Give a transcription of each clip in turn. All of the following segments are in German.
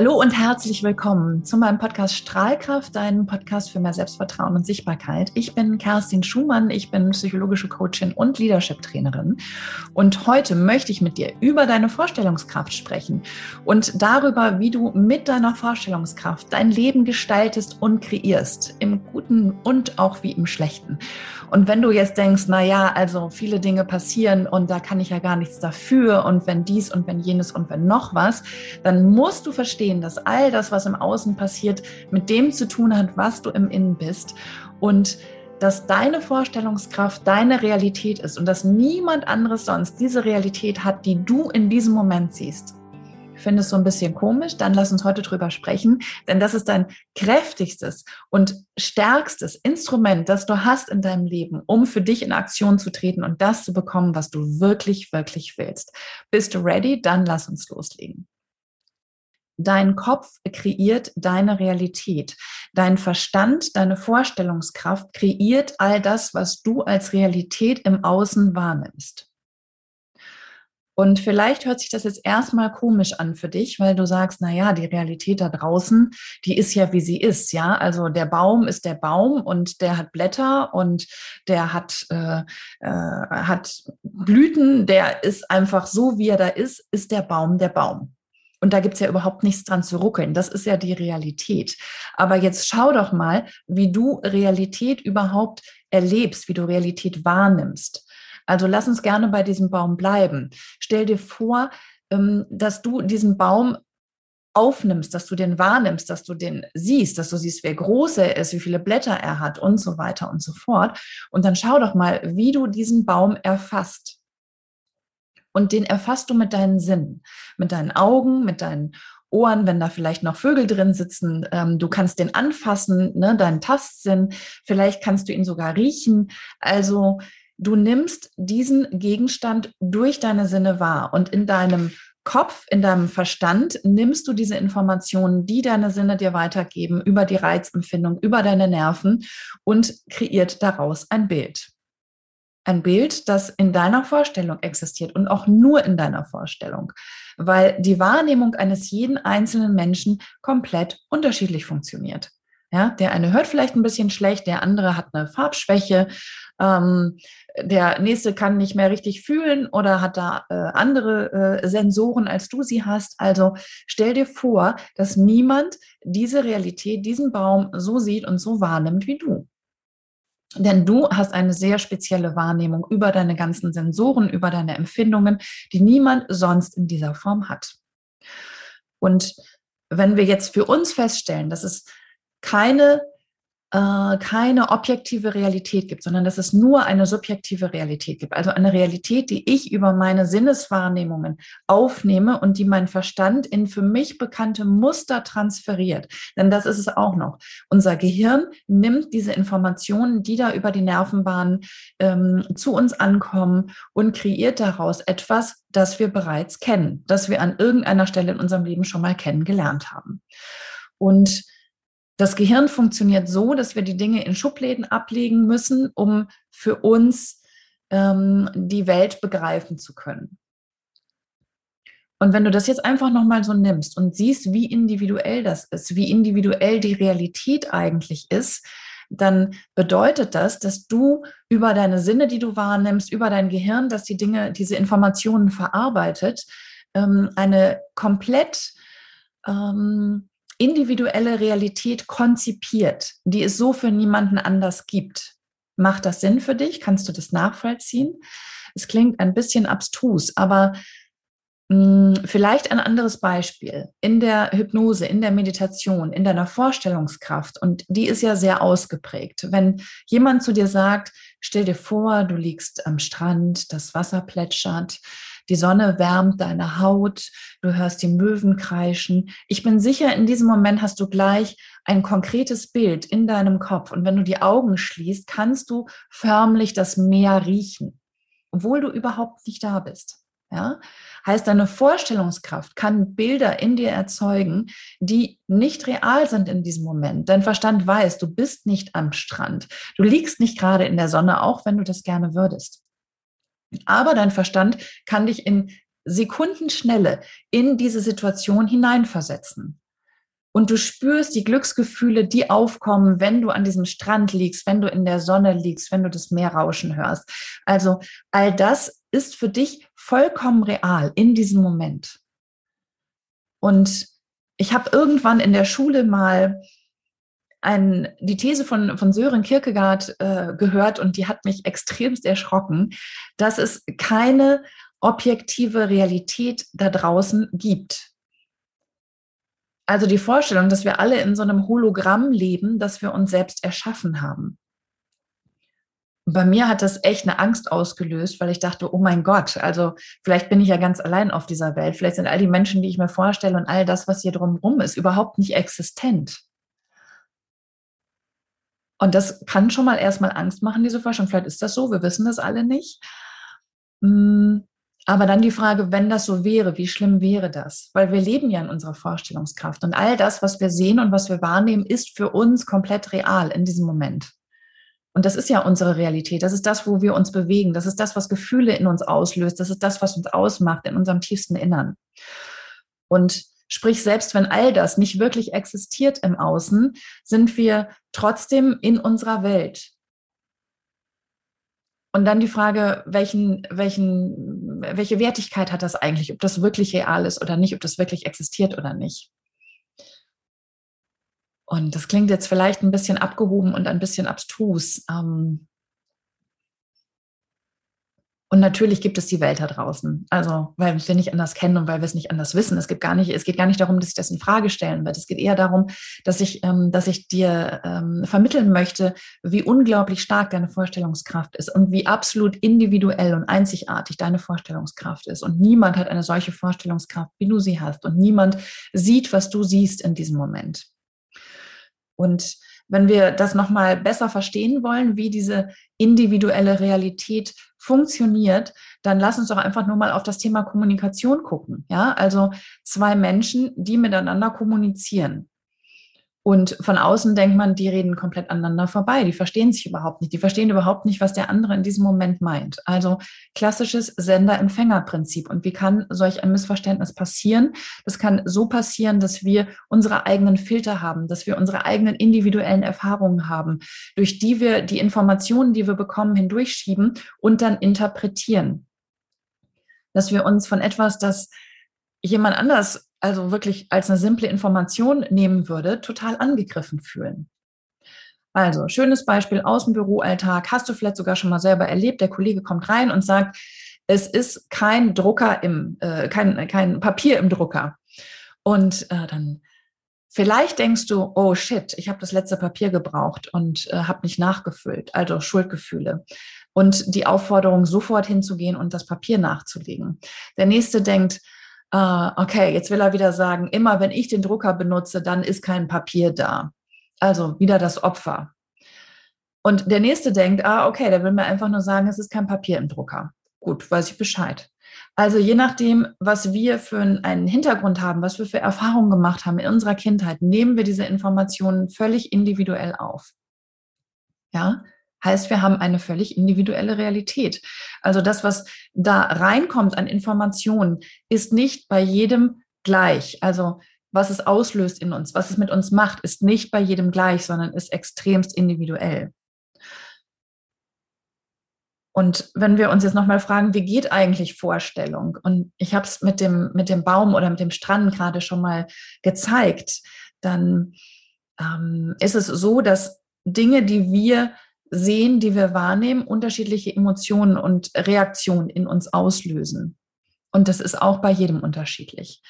Hallo und herzlich willkommen zu meinem Podcast Strahlkraft, deinem Podcast für mehr Selbstvertrauen und Sichtbarkeit. Ich bin Kerstin Schumann, ich bin psychologische Coachin und Leadership-Trainerin. Und heute möchte ich mit dir über deine Vorstellungskraft sprechen und darüber, wie du mit deiner Vorstellungskraft dein Leben gestaltest und kreierst, im Guten und auch wie im Schlechten. Und wenn du jetzt denkst, na ja, also viele Dinge passieren und da kann ich ja gar nichts dafür und wenn dies und wenn jenes und wenn noch was, dann musst du verstehen, dass all das, was im Außen passiert, mit dem zu tun hat, was du im Innen bist und dass deine Vorstellungskraft deine Realität ist und dass niemand anderes sonst diese Realität hat, die du in diesem Moment siehst findest so ein bisschen komisch, dann lass uns heute drüber sprechen, denn das ist dein kräftigstes und stärkstes Instrument, das du hast in deinem Leben, um für dich in Aktion zu treten und das zu bekommen, was du wirklich, wirklich willst. Bist du ready? Dann lass uns loslegen. Dein Kopf kreiert deine Realität. Dein Verstand, deine Vorstellungskraft kreiert all das, was du als Realität im Außen wahrnimmst. Und vielleicht hört sich das jetzt erstmal komisch an für dich, weil du sagst, na ja, die Realität da draußen, die ist ja wie sie ist, ja. Also der Baum ist der Baum und der hat Blätter und der hat äh, äh, hat Blüten, der ist einfach so, wie er da ist, ist der Baum der Baum. Und da gibt's ja überhaupt nichts dran zu ruckeln. Das ist ja die Realität. Aber jetzt schau doch mal, wie du Realität überhaupt erlebst, wie du Realität wahrnimmst. Also lass uns gerne bei diesem Baum bleiben. Stell dir vor, ähm, dass du diesen Baum aufnimmst, dass du den wahrnimmst, dass du den siehst, dass du siehst, wer groß er ist, wie viele Blätter er hat und so weiter und so fort. Und dann schau doch mal, wie du diesen Baum erfasst. Und den erfasst du mit deinen Sinnen, mit deinen Augen, mit deinen Ohren, wenn da vielleicht noch Vögel drin sitzen. Ähm, du kannst den anfassen, ne, deinen Tastsinn. Vielleicht kannst du ihn sogar riechen. Also du nimmst diesen Gegenstand durch deine Sinne wahr und in deinem Kopf, in deinem Verstand nimmst du diese Informationen, die deine Sinne dir weitergeben, über die Reizempfindung, über deine Nerven und kreiert daraus ein Bild. Ein Bild, das in deiner Vorstellung existiert und auch nur in deiner Vorstellung, weil die Wahrnehmung eines jeden einzelnen Menschen komplett unterschiedlich funktioniert. Ja, der eine hört vielleicht ein bisschen schlecht, der andere hat eine Farbschwäche, ähm, der nächste kann nicht mehr richtig fühlen oder hat da äh, andere äh, Sensoren, als du sie hast. Also stell dir vor, dass niemand diese Realität, diesen Baum so sieht und so wahrnimmt wie du. Denn du hast eine sehr spezielle Wahrnehmung über deine ganzen Sensoren, über deine Empfindungen, die niemand sonst in dieser Form hat. Und wenn wir jetzt für uns feststellen, dass es keine äh, keine objektive Realität gibt, sondern dass es nur eine subjektive Realität gibt. Also eine Realität, die ich über meine Sinneswahrnehmungen aufnehme und die mein Verstand in für mich bekannte Muster transferiert. Denn das ist es auch noch. Unser Gehirn nimmt diese Informationen, die da über die Nervenbahnen ähm, zu uns ankommen und kreiert daraus etwas, das wir bereits kennen, das wir an irgendeiner Stelle in unserem Leben schon mal kennengelernt haben. Und das Gehirn funktioniert so, dass wir die Dinge in Schubläden ablegen müssen, um für uns ähm, die Welt begreifen zu können. Und wenn du das jetzt einfach nochmal so nimmst und siehst, wie individuell das ist, wie individuell die Realität eigentlich ist, dann bedeutet das, dass du über deine Sinne, die du wahrnimmst, über dein Gehirn, dass die Dinge, diese Informationen verarbeitet, ähm, eine komplett ähm, individuelle Realität konzipiert, die es so für niemanden anders gibt. Macht das Sinn für dich? Kannst du das nachvollziehen? Es klingt ein bisschen abstrus, aber mh, hm, vielleicht ein anderes Beispiel. In der Hypnose, in der Meditation, in deiner Vorstellungskraft, und die ist ja sehr ausgeprägt. Wenn jemand zu dir sagt, stell dir vor, du liegst am Strand, das Wasser plätschert, die Sonne wärmt deine Haut, du hörst die Möwen kreischen. Ich bin sicher, in diesem Moment hast du gleich ein konkretes Bild in deinem Kopf. Und wenn du die Augen schließt, kannst du förmlich das Meer riechen, obwohl du überhaupt nicht da bist. Ja? Heißt, deine Vorstellungskraft kann Bilder in dir erzeugen, die nicht real sind in diesem Moment. Dein Verstand weiß, du bist nicht am Strand. Du liegst nicht gerade in der Sonne, auch wenn du das gerne würdest. Aber dein Verstand kann dich in Sekundenschnelle in diese Situation hineinversetzen. Und du spürst die Glücksgefühle, die aufkommen, wenn du an diesem Strand liegst, wenn du in der Sonne liegst, wenn du das Meer rauschen hörst. Also all das ist für dich vollkommen real in diesem Moment. Und ich habe irgendwann in der Schule mal ein, die These von, von Sören Kierkegaard äh, gehört und die hat mich extremst erschrocken, dass es keine objektive Realität da draußen gibt. Also die Vorstellung, dass wir alle in so einem Hologramm leben, das wir uns selbst erschaffen haben. bei mir hat das echt eine Angst ausgelöst, weil ich dachte, oh mein Gott, also vielleicht bin ich ja ganz allein auf dieser Welt. Vielleicht sind all die Menschen, die ich mir vorstelle und all das, was hier drumherum ist, überhaupt nicht existent. Und das kann schon mal erstmal Angst machen, diese Forschung. Vielleicht ist das so, wir wissen das alle nicht. Hm, aber dann die Frage, wenn das so wäre, wie schlimm wäre das? Weil wir leben ja in unserer Vorstellungskraft und all das, was wir sehen und was wir wahrnehmen, ist für uns komplett real in diesem Moment. Und das ist ja unsere Realität. Das ist das, wo wir uns bewegen. Das ist das, was Gefühle in uns auslöst. Das ist das, was uns ausmacht in unserem tiefsten Innern. Und Sprich, selbst wenn all das nicht wirklich existiert im Außen, sind wir trotzdem in unserer Welt. Und dann die Frage, welchen, welchen, welche Wertigkeit hat das eigentlich, ob das wirklich real ist oder nicht, ob das wirklich existiert oder nicht. Und das klingt jetzt vielleicht ein bisschen abgehoben und ein bisschen abstrus. Ähm, und natürlich gibt es die Welt da draußen. Also, weil wir nicht anders kennen und weil wir es nicht anders wissen. Es gibt gar nicht, es geht gar nicht darum, dass ich das in Frage stellen werde. Es geht eher darum, dass ich, ähm, dass ich dir ähm, vermitteln möchte, wie unglaublich stark deine Vorstellungskraft ist und wie absolut individuell und einzigartig deine Vorstellungskraft ist. Und niemand hat eine solche Vorstellungskraft, wie du sie hast. Und niemand sieht, was du siehst in diesem Moment. Und wenn wir das nochmal besser verstehen wollen, wie diese individuelle Realität funktioniert, dann lass uns doch einfach nur mal auf das Thema Kommunikation gucken. Ja, also zwei Menschen, die miteinander kommunizieren. Und von außen denkt man, die reden komplett aneinander vorbei. Die verstehen sich überhaupt nicht. Die verstehen überhaupt nicht, was der andere in diesem Moment meint. Also klassisches Sender-Empfänger-Prinzip. Und wie kann solch ein Missverständnis passieren? Das kann so passieren, dass wir unsere eigenen Filter haben, dass wir unsere eigenen individuellen Erfahrungen haben, durch die wir die Informationen, die wir bekommen, hindurchschieben und dann interpretieren. Dass wir uns von etwas, das jemand anders also wirklich als eine simple Information nehmen würde, total angegriffen fühlen. Also, schönes Beispiel aus dem Büroalltag. Hast du vielleicht sogar schon mal selber erlebt? Der Kollege kommt rein und sagt, es ist kein Drucker im, äh, kein, kein Papier im Drucker. Und äh, dann vielleicht denkst du, oh shit, ich habe das letzte Papier gebraucht und äh, habe nicht nachgefüllt, also Schuldgefühle. Und die Aufforderung, sofort hinzugehen und das Papier nachzulegen. Der nächste denkt, ah, okay, jetzt will er wieder sagen, immer wenn ich den Drucker benutze, dann ist kein Papier da. Also wieder das Opfer. Und der nächste denkt, ah, okay, der will mir einfach nur sagen, es ist kein Papier im Drucker. Gut, weiß ich Bescheid. Also je nachdem, was wir für einen Hintergrund haben, was wir für Erfahrungen gemacht haben in unserer Kindheit, nehmen wir diese Informationen völlig individuell auf. Ja, Heißt, wir haben eine völlig individuelle Realität. Also das, was da reinkommt an Informationen, ist nicht bei jedem gleich. Also was es auslöst in uns, was es mit uns macht, ist nicht bei jedem gleich, sondern ist extremst individuell. Und wenn wir uns jetzt nochmal fragen, wie geht eigentlich Vorstellung? Und ich habe es mit dem, mit dem Baum oder mit dem Strand gerade schon mal gezeigt, dann ähm, ist es so, dass Dinge, die wir sehen, die wir wahrnehmen, unterschiedliche Emotionen und Reaktionen in uns auslösen. Und das ist auch bei jedem unterschiedlich.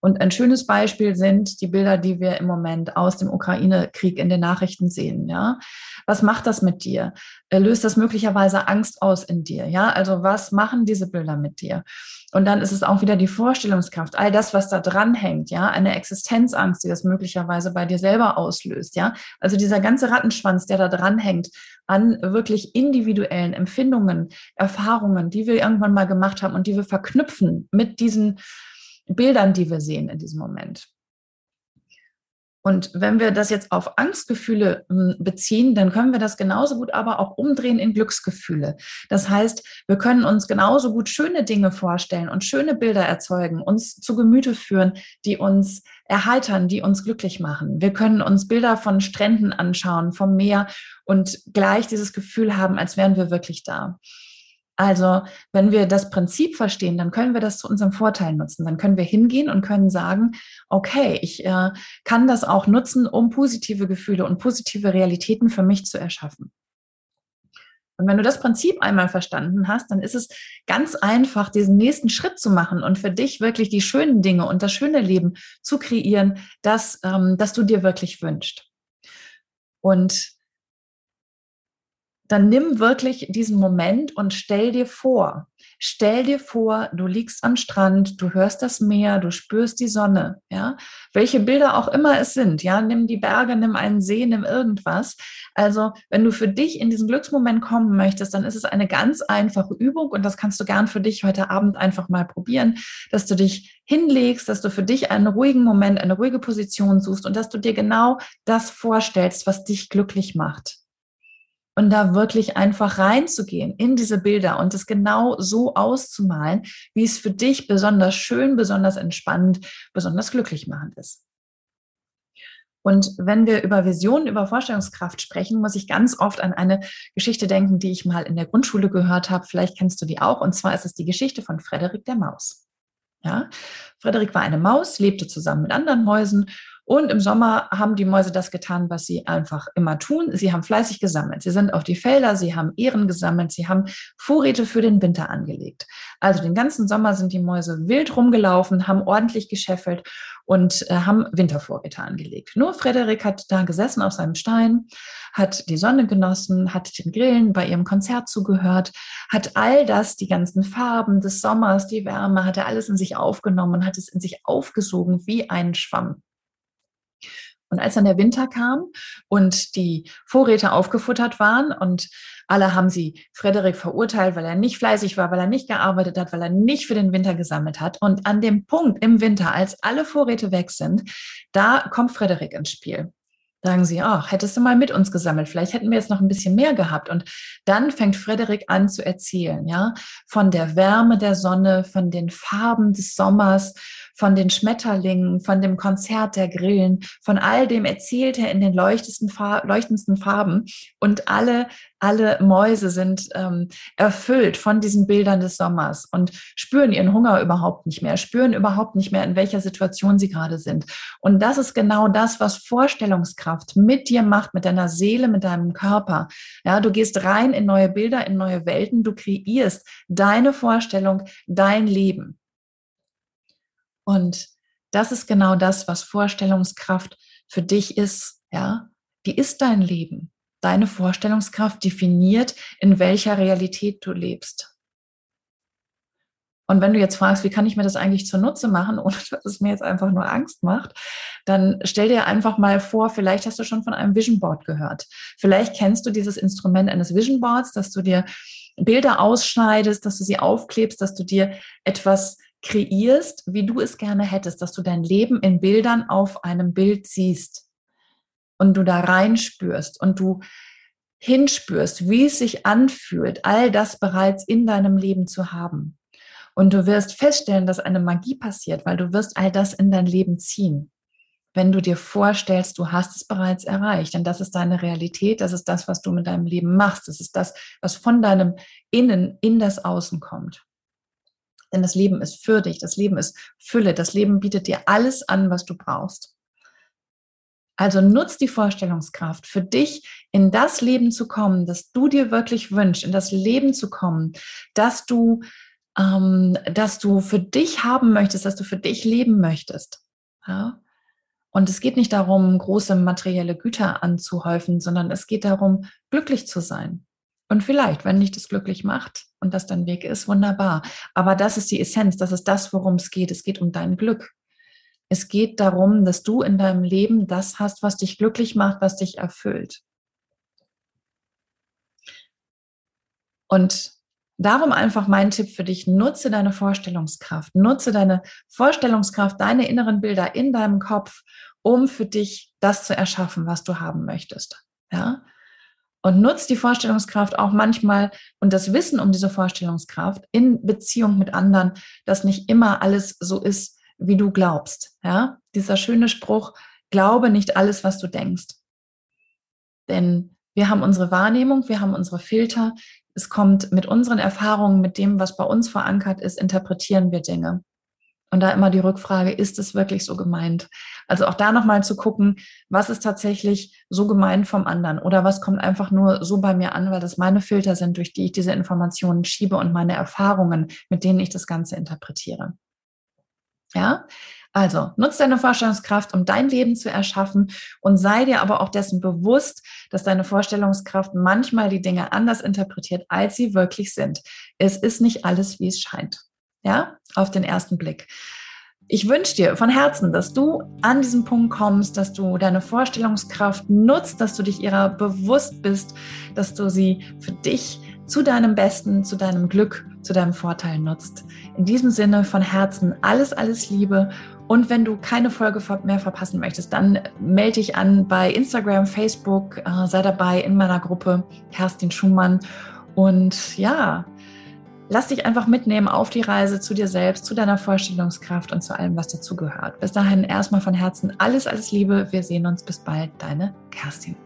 Und ein schönes Beispiel sind die Bilder, die wir im Moment aus dem Ukraine-Krieg in den Nachrichten sehen. Ja, was macht das mit dir? Äh, löst das möglicherweise Angst aus in dir? Ja, also was machen diese Bilder mit dir? Und dann ist es auch wieder die Vorstellungskraft, all das, was da dran hängt, ja, eine Existenzangst, die das möglicherweise bei dir selber auslöst, ja. Also dieser ganze Rattenschwanz, der da dran hängt, an wirklich individuellen Empfindungen, Erfahrungen, die wir irgendwann mal gemacht haben und die wir verknüpfen mit diesen Bildern, die wir sehen in diesem Moment. Und wenn wir das jetzt auf Angstgefühle hm, beziehen, dann können wir das genauso gut aber auch umdrehen in Glücksgefühle. Das heißt, wir können uns genauso gut schöne Dinge vorstellen und schöne Bilder erzeugen, uns zu Gemüte führen, die uns erheitern, die uns glücklich machen. Wir können uns Bilder von Stränden anschauen, vom Meer und gleich dieses Gefühl haben, als wären wir wirklich da. Also, wenn wir das Prinzip verstehen, dann können wir das zu unserem Vorteil nutzen. Dann können wir hingehen und können sagen, okay, ich äh, kann das auch nutzen, um positive Gefühle und positive Realitäten für mich zu erschaffen. Und wenn du das Prinzip einmal verstanden hast, dann ist es ganz einfach, diesen nächsten Schritt zu machen und für dich wirklich die schönen Dinge und das schöne Leben zu kreieren, das, ähm, das du dir wirklich wünschst. Und dann nimm wirklich diesen Moment und stell dir vor, stell dir vor, du liegst am Strand, du hörst das Meer, du spürst die Sonne, ja, welche Bilder auch immer es sind, ja, nimm die Berge, nimm einen See, nimm irgendwas. Also, wenn du für dich in diesen Glücksmoment kommen möchtest, dann ist es eine ganz einfache Übung und das kannst du gern für dich heute Abend einfach mal probieren, dass du dich hinlegst, dass du für dich einen ruhigen Moment, eine ruhige Position suchst und dass du dir genau das vorstellst, was dich glücklich macht und da wirklich einfach reinzugehen in diese Bilder und es genau so auszumalen, wie es für dich besonders schön, besonders entspannend, besonders glücklich machend ist. Und wenn wir über Visionen, über Vorstellungskraft sprechen, muss ich ganz oft an eine Geschichte denken, die ich mal in der Grundschule gehört habe. Vielleicht kennst du die auch. Und zwar ist es die Geschichte von Frederik der Maus. Ja, Frederik war eine Maus, lebte zusammen mit anderen Mäusen und im Sommer haben die Mäuse das getan, was sie einfach immer tun. Sie haben fleißig gesammelt. Sie sind auf die Felder, sie haben Ehren gesammelt, sie haben Vorräte für den Winter angelegt. Also den ganzen Sommer sind die Mäuse wild rumgelaufen, haben ordentlich geschäffelt und äh, haben Wintervorräte angelegt. Nur Frederik hat da gesessen auf seinem Stein, hat die Sonne genossen, hat den Grillen bei ihrem Konzert zugehört, hat all das, die ganzen Farben des Sommers, die Wärme, hat er alles in sich aufgenommen hat es in sich aufgesogen wie ein Schwamm. Und als dann der Winter kam und die Vorräte aufgefuttert waren und alle haben sie Frederik verurteilt, weil er nicht fleißig war, weil er nicht gearbeitet hat, weil er nicht für den Winter gesammelt hat. Und an dem Punkt im Winter, als alle Vorräte weg sind, da kommt Frederik ins Spiel. Sagen sie, ach, hättest du mal mit uns gesammelt, vielleicht hätten wir jetzt noch ein bisschen mehr gehabt. Und dann fängt Frederik an zu erzählen, ja, von der Wärme der Sonne, von den Farben des Sommers, von den Schmetterlingen, von dem Konzert der Grillen, von all dem erzählt er in den leuchtendsten, Farben. Und alle, alle Mäuse sind ähm, erfüllt von diesen Bildern des Sommers und spüren ihren Hunger überhaupt nicht mehr, spüren überhaupt nicht mehr, in welcher Situation sie gerade sind. Und das ist genau das, was Vorstellungskraft mit dir macht, mit deiner Seele, mit deinem Körper. Ja, du gehst rein in neue Bilder, in neue Welten, du kreierst deine Vorstellung, dein Leben. Und das ist genau das, was Vorstellungskraft für dich ist, ja. Die ist dein Leben. Deine Vorstellungskraft definiert, in welcher Realität du lebst. Und wenn du jetzt fragst, wie kann ich mir das eigentlich zunutze machen, ohne dass es mir jetzt einfach nur Angst macht, dann stell dir einfach mal vor, vielleicht hast du schon von einem Vision Board gehört. Vielleicht kennst du dieses Instrument eines Vision Boards, dass du dir Bilder ausschneidest, dass du sie aufklebst, dass du dir etwas kreierst, wie du es gerne hättest, dass du dein Leben in Bildern auf einem Bild siehst und du da reinspürst und du hinspürst, wie es sich anfühlt, all das bereits in deinem Leben zu haben. Und du wirst feststellen, dass eine Magie passiert, weil du wirst all das in dein Leben ziehen. Wenn du dir vorstellst, du hast es bereits erreicht, denn das ist deine Realität, das ist das, was du mit deinem Leben machst, das ist das, was von deinem Innen in das Außen kommt. Denn das Leben ist für dich, das Leben ist Fülle, das Leben bietet dir alles an, was du brauchst. Also nutz die Vorstellungskraft für dich in das Leben zu kommen, das du dir wirklich wünschst, in das Leben zu kommen, dass du, ähm, dass du für dich haben möchtest, dass du für dich leben möchtest. Ja? Und es geht nicht darum, große materielle Güter anzuhäufen, sondern es geht darum, glücklich zu sein. Und vielleicht, wenn dich das glücklich macht und das dein Weg ist, wunderbar. Aber das ist die Essenz, das ist das, worum es geht. Es geht um dein Glück. Es geht darum, dass du in deinem Leben das hast, was dich glücklich macht, was dich erfüllt. Und darum einfach mein Tipp für dich, nutze deine Vorstellungskraft, nutze deine Vorstellungskraft, deine inneren Bilder in deinem Kopf um für dich das zu erschaffen, was du haben möchtest. Ja? Und nutzt die Vorstellungskraft auch manchmal und das Wissen um diese Vorstellungskraft in Beziehung mit anderen, dass nicht immer alles so ist, wie du glaubst. Ja? Dieser schöne Spruch, glaube nicht alles, was du denkst. Denn wir haben unsere Wahrnehmung, wir haben unsere Filter. Es kommt mit unseren Erfahrungen, mit dem, was bei uns verankert ist, interpretieren wir Dinge. Und da immer die Rückfrage, ist es wirklich so gemeint? Also auch da nochmal zu gucken, was ist tatsächlich so gemeint vom anderen oder was kommt einfach nur so bei mir an, weil das meine Filter sind, durch die ich diese Informationen schiebe und meine Erfahrungen, mit denen ich das Ganze interpretiere. Ja, also nutz deine Vorstellungskraft, um dein Leben zu erschaffen und sei dir aber auch dessen bewusst, dass deine Vorstellungskraft manchmal die Dinge anders interpretiert, als sie wirklich sind. Es ist nicht alles, wie es scheint. Ja, auf den ersten Blick. Ich wünsche dir von Herzen, dass du an diesen Punkt kommst, dass du deine Vorstellungskraft nutzt, dass du dich ihrer bewusst bist, dass du sie für dich zu deinem Besten, zu deinem Glück, zu deinem Vorteil nutzt. In diesem Sinne von Herzen alles, alles Liebe. Und wenn du keine Folge mehr verpassen möchtest, dann melde dich an bei Instagram, Facebook, äh, sei dabei in meiner Gruppe Kerstin Schumann. Und ja, lass dich einfach mitnehmen auf die Reise zu dir selbst, zu deiner Vorstellungskraft und zu allem, was dazugehört. Bis dahin erstmal von Herzen alles, alles Liebe. Wir sehen uns bis bald. Deine Kerstin.